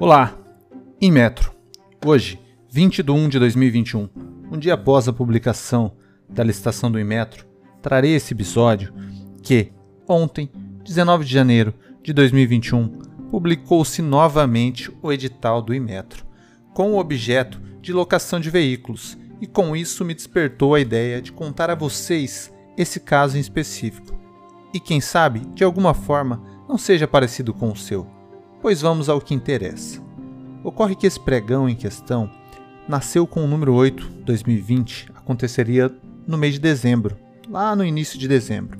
Olá, em metro. Hoje, 20 de 1 de 2021, um dia após a publicação da licitação do Inmetro, trarei esse episódio que, ontem, 19 de janeiro de 2021, publicou-se novamente o edital do Inmetro, com o objeto de locação de veículos, e com isso me despertou a ideia de contar a vocês esse caso em específico. E quem sabe, de alguma forma, não seja parecido com o seu Pois vamos ao que interessa. Ocorre que esse pregão em questão nasceu com o número 8, 2020, aconteceria no mês de dezembro, lá no início de dezembro.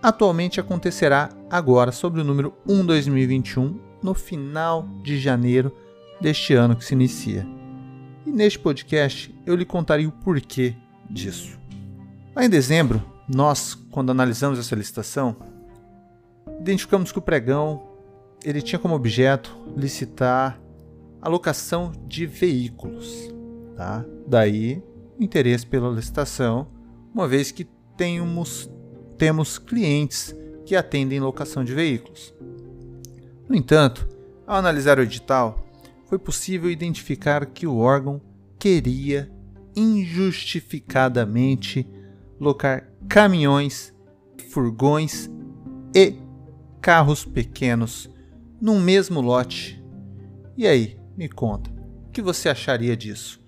Atualmente acontecerá agora sobre o número 1 2021, no final de janeiro deste ano que se inicia. E neste podcast eu lhe contarei o porquê disso. Lá em dezembro, nós, quando analisamos essa licitação, identificamos que o pregão ele tinha como objeto licitar a locação de veículos. Tá? Daí o interesse pela licitação, uma vez que temos, temos clientes que atendem locação de veículos. No entanto, ao analisar o edital, foi possível identificar que o órgão queria injustificadamente locar caminhões, furgões e carros pequenos num mesmo lote. E aí, me conta, o que você acharia disso?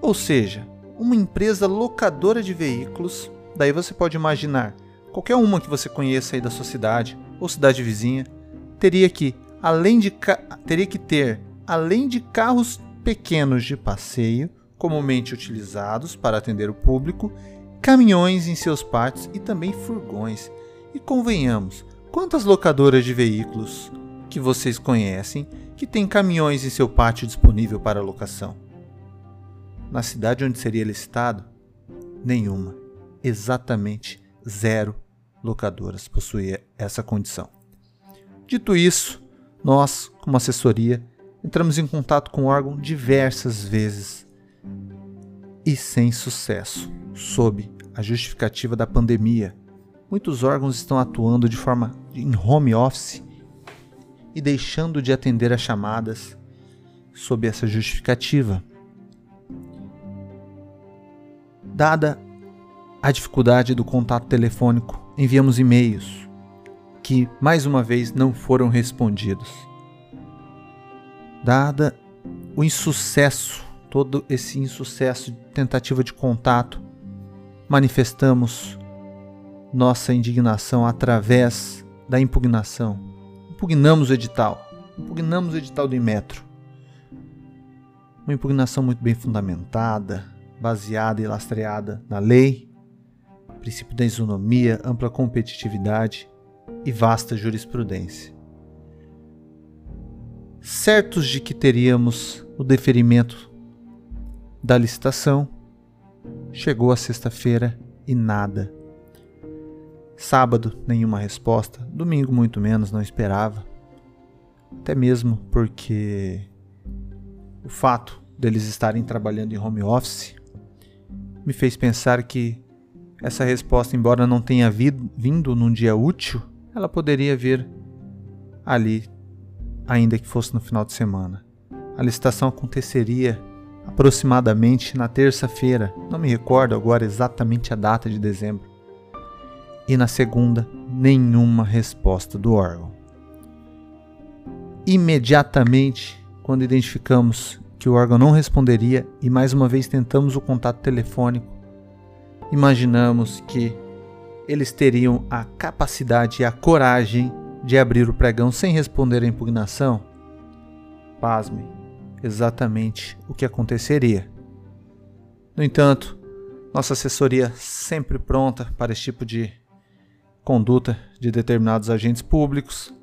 Ou seja, uma empresa locadora de veículos, daí você pode imaginar, qualquer uma que você conheça aí da sua cidade ou cidade vizinha, teria que, além de teria que ter, além de carros pequenos de passeio, comumente utilizados para atender o público, caminhões em seus pátios e também furgões. E convenhamos, Quantas locadoras de veículos que vocês conhecem que têm caminhões em seu pátio disponível para locação? Na cidade onde seria licitado, nenhuma. Exatamente zero locadoras possuía essa condição. Dito isso, nós, como assessoria, entramos em contato com o órgão diversas vezes e sem sucesso, sob a justificativa da pandemia muitos órgãos estão atuando de forma em home office e deixando de atender a chamadas sob essa justificativa. Dada a dificuldade do contato telefônico, enviamos e-mails que, mais uma vez, não foram respondidos. Dada o insucesso, todo esse insucesso de tentativa de contato, manifestamos nossa indignação através da impugnação. Impugnamos o edital. Impugnamos o edital do Inmetro. Uma impugnação muito bem fundamentada, baseada e lastreada na lei, princípio da isonomia, ampla competitividade e vasta jurisprudência. Certos de que teríamos o deferimento da licitação, chegou a sexta-feira e nada. Sábado, nenhuma resposta. Domingo, muito menos, não esperava. Até mesmo porque o fato deles estarem trabalhando em home office me fez pensar que essa resposta, embora não tenha vindo num dia útil, ela poderia vir ali, ainda que fosse no final de semana. A licitação aconteceria aproximadamente na terça-feira, não me recordo agora exatamente a data de dezembro e na segunda, nenhuma resposta do órgão. Imediatamente, quando identificamos que o órgão não responderia e mais uma vez tentamos o contato telefônico, imaginamos que eles teriam a capacidade e a coragem de abrir o pregão sem responder à impugnação? Pasme, exatamente o que aconteceria. No entanto, nossa assessoria sempre pronta para esse tipo de conduta de determinados agentes públicos,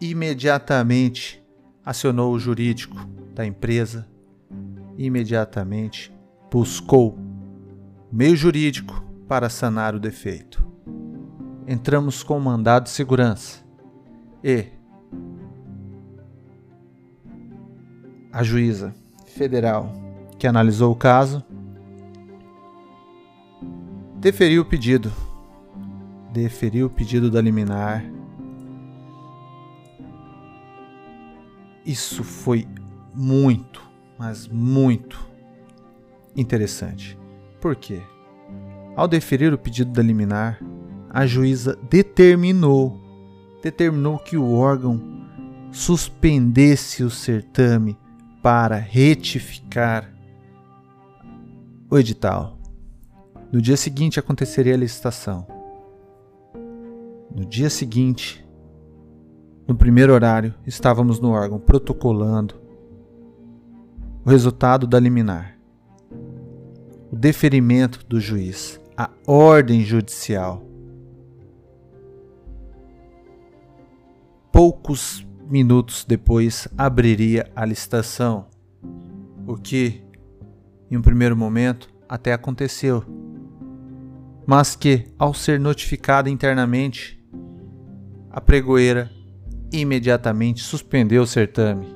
imediatamente acionou o jurídico da empresa, imediatamente buscou meio jurídico para sanar o defeito. Entramos com mandado de segurança e a juíza federal que analisou o caso deferiu o pedido deferiu o pedido da liminar isso foi muito, mas muito interessante. Por quê? Ao deferir o pedido da liminar, a juíza determinou, determinou que o órgão suspendesse o certame para retificar o edital. No dia seguinte aconteceria a licitação. No dia seguinte, no primeiro horário, estávamos no órgão protocolando o resultado da liminar, o deferimento do juiz, a ordem judicial. Poucos minutos depois abriria a licitação, o que, em um primeiro momento, até aconteceu, mas que, ao ser notificada internamente, a pregoeira imediatamente suspendeu o certame.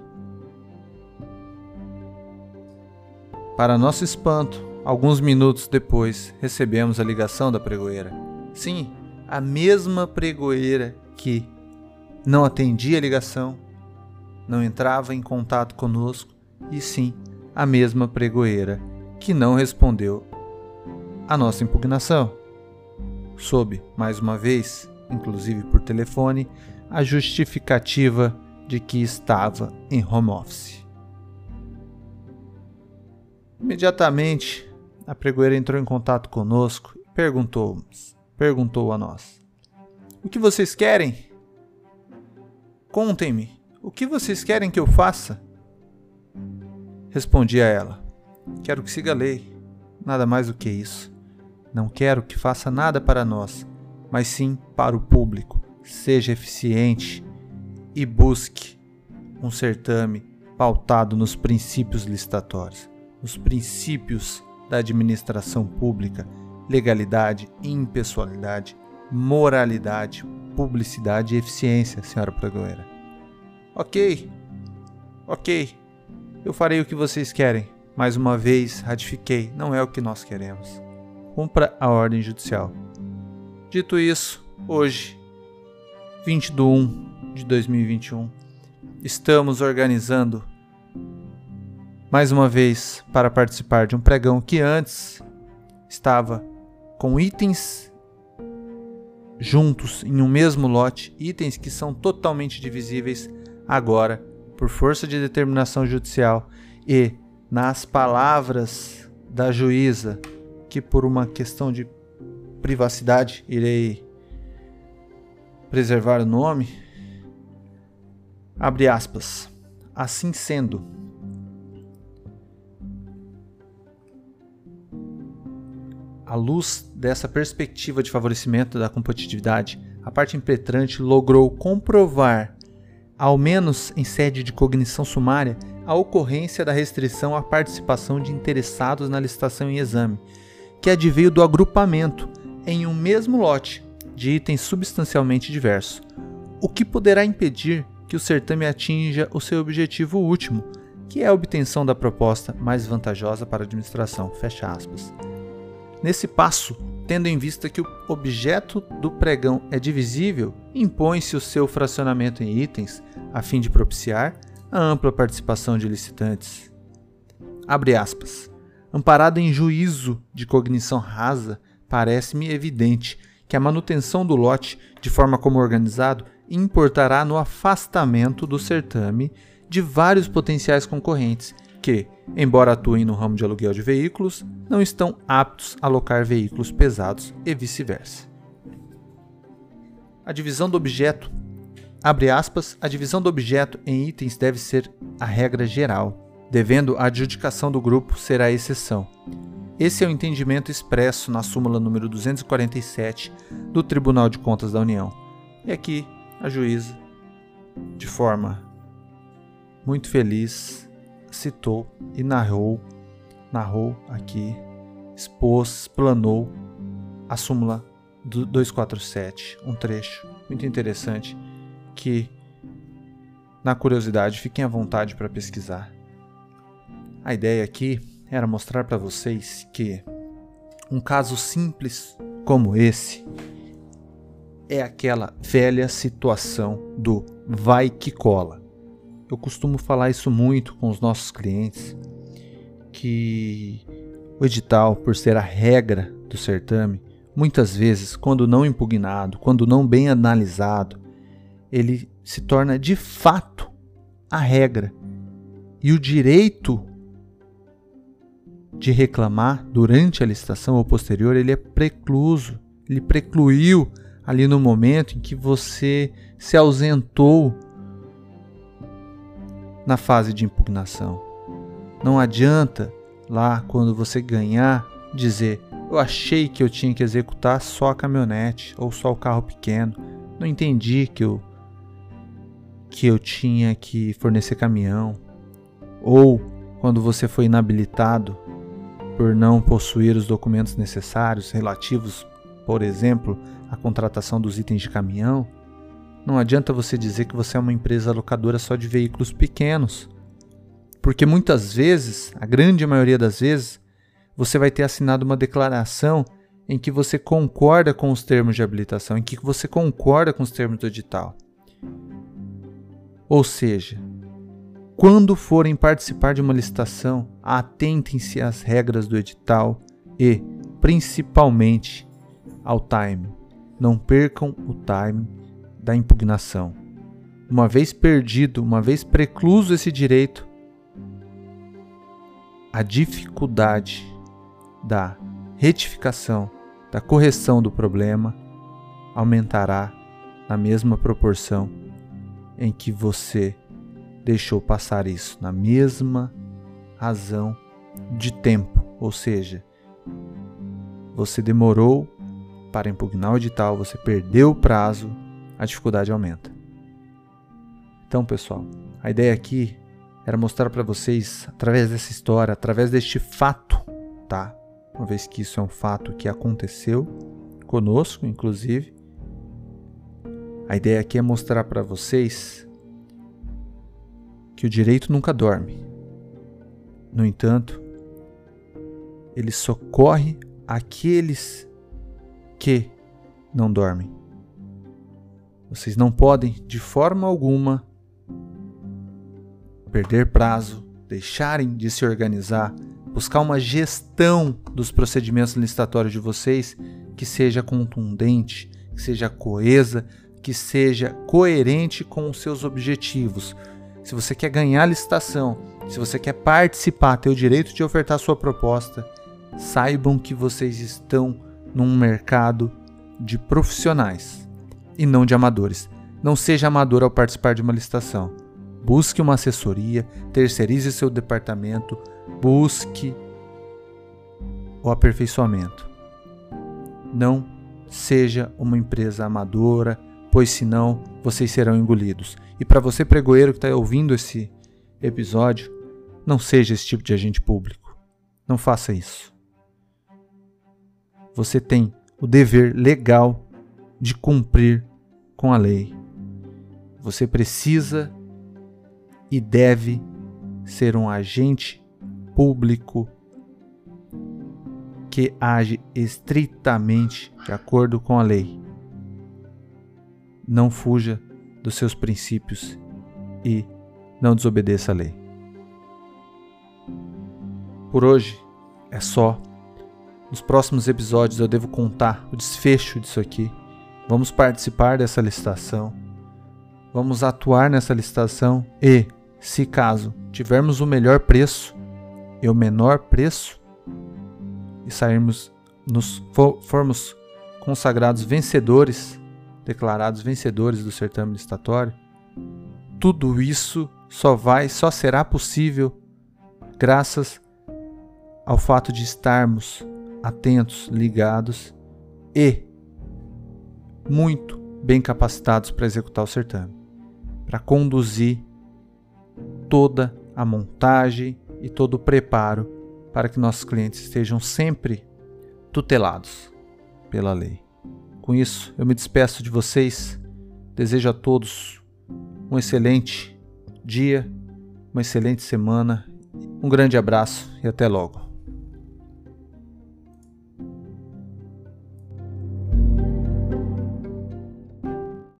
Para nosso espanto, alguns minutos depois, recebemos a ligação da pregoeira. Sim, a mesma pregoeira que não atendia a ligação, não entrava em contato conosco, e sim a mesma pregoeira que não respondeu à nossa impugnação. Soube, mais uma vez, inclusive por telefone, a justificativa de que estava em home office. Imediatamente, a pregoeira entrou em contato conosco e perguntou, perguntou a nós: O que vocês querem? Contem-me, o que vocês querem que eu faça? Respondi a ela: Quero que siga a lei, nada mais do que isso. Não quero que faça nada para nós, mas sim para o público. Seja eficiente e busque um certame pautado nos princípios licitatórios, nos princípios da administração pública, legalidade, impessoalidade, moralidade, publicidade e eficiência, senhora pregoeira. Ok, ok, eu farei o que vocês querem. Mais uma vez, ratifiquei, não é o que nós queremos. Cumpra a ordem judicial. Dito isso, hoje, 20 de 1 de 2021, estamos organizando mais uma vez para participar de um pregão que antes estava com itens juntos em um mesmo lote, itens que são totalmente divisíveis agora por força de determinação judicial e nas palavras da juíza, que por uma questão de privacidade irei preservar o nome, abre aspas. Assim sendo, à luz dessa perspectiva de favorecimento da competitividade, a parte impetrante logrou comprovar, ao menos em sede de cognição sumária, a ocorrência da restrição à participação de interessados na licitação em exame, que adveio do agrupamento em um mesmo lote de itens substancialmente diversos, o que poderá impedir que o certame atinja o seu objetivo último, que é a obtenção da proposta mais vantajosa para a administração. Fecha aspas. Nesse passo, tendo em vista que o objeto do pregão é divisível, impõe-se o seu fracionamento em itens a fim de propiciar a ampla participação de licitantes. Abre aspas. Amparado em juízo de cognição rasa, parece-me evidente que a manutenção do lote, de forma como organizado, importará no afastamento do certame de vários potenciais concorrentes que, embora atuem no ramo de aluguel de veículos, não estão aptos a alocar veículos pesados e vice-versa. A divisão do objeto Abre aspas, a divisão do objeto em itens deve ser a regra geral, devendo a adjudicação do grupo ser a exceção. Esse é o entendimento expresso na súmula número 247 do Tribunal de Contas da União. E aqui a juíza, de forma muito feliz, citou e narrou, narrou aqui, expôs, planou a súmula do 247, um trecho muito interessante que, na curiosidade, fiquem à vontade para pesquisar. A ideia aqui era mostrar para vocês que um caso simples como esse é aquela velha situação do vai que cola. eu costumo falar isso muito com os nossos clientes, que o edital, por ser a regra do certame, muitas vezes, quando não impugnado, quando não bem analisado, ele se torna de fato a regra. E o direito de reclamar durante a licitação ou posterior, ele é precluso. Ele precluiu ali no momento em que você se ausentou na fase de impugnação. Não adianta lá quando você ganhar dizer: "Eu achei que eu tinha que executar só a caminhonete ou só o carro pequeno. Não entendi que eu que eu tinha que fornecer caminhão". Ou quando você foi inabilitado por não possuir os documentos necessários relativos, por exemplo, à contratação dos itens de caminhão, não adianta você dizer que você é uma empresa locadora só de veículos pequenos. Porque muitas vezes, a grande maioria das vezes, você vai ter assinado uma declaração em que você concorda com os termos de habilitação, em que você concorda com os termos do edital. Ou seja, quando forem participar de uma licitação, atentem-se às regras do edital e, principalmente, ao time. Não percam o time da impugnação. Uma vez perdido, uma vez precluso esse direito, a dificuldade da retificação, da correção do problema aumentará na mesma proporção em que você deixou passar isso, na mesma razão de tempo, ou seja, você demorou para impugnar o edital, você perdeu o prazo, a dificuldade aumenta. Então, pessoal, a ideia aqui era mostrar para vocês, através dessa história, através deste fato, tá? Uma vez que isso é um fato que aconteceu conosco, inclusive. A ideia aqui é mostrar para vocês que o direito nunca dorme. No entanto, ele socorre aqueles que não dormem. Vocês não podem, de forma alguma, perder prazo, deixarem de se organizar, buscar uma gestão dos procedimentos licitatórios de vocês que seja contundente, que seja coesa, que seja coerente com os seus objetivos. Se você quer ganhar licitação, se você quer participar, ter o direito de ofertar sua proposta, saibam que vocês estão num mercado de profissionais e não de amadores. Não seja amador ao participar de uma licitação. Busque uma assessoria, terceirize seu departamento, busque o aperfeiçoamento. Não seja uma empresa amadora, pois senão vocês serão engolidos. E para você, pregoeiro que está ouvindo esse episódio, não seja esse tipo de agente público. Não faça isso. Você tem o dever legal de cumprir com a lei. Você precisa e deve ser um agente público que age estritamente de acordo com a lei. Não fuja dos seus princípios e não desobedeça a lei. Por hoje é só. Nos próximos episódios eu devo contar o desfecho disso aqui. Vamos participar dessa licitação. Vamos atuar nessa licitação e, se caso tivermos o melhor preço e o menor preço e sairmos nos formos consagrados vencedores, declarados vencedores do certame licitatório, tudo isso só vai, só será possível graças ao fato de estarmos atentos, ligados e muito bem capacitados para executar o certame, para conduzir toda a montagem e todo o preparo para que nossos clientes estejam sempre tutelados pela lei. Com isso, eu me despeço de vocês. Desejo a todos um excelente dia, uma excelente semana, um grande abraço e até logo.